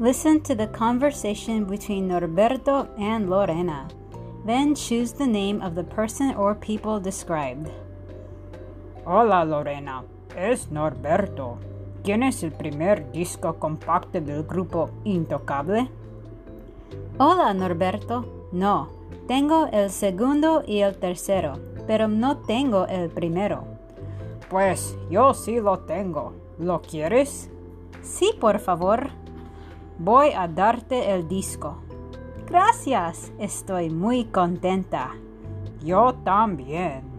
Listen to the conversation between Norberto and Lorena. Then choose the name of the person or people described. Hola Lorena, es Norberto. ¿Tienes el primer disco compacto del grupo Intocable? Hola Norberto, no, tengo el segundo y el tercero, pero no tengo el primero. Pues yo sí lo tengo. ¿Lo quieres? Sí, por favor. Voy a darte el disco. Gracias, estoy muy contenta. Yo también.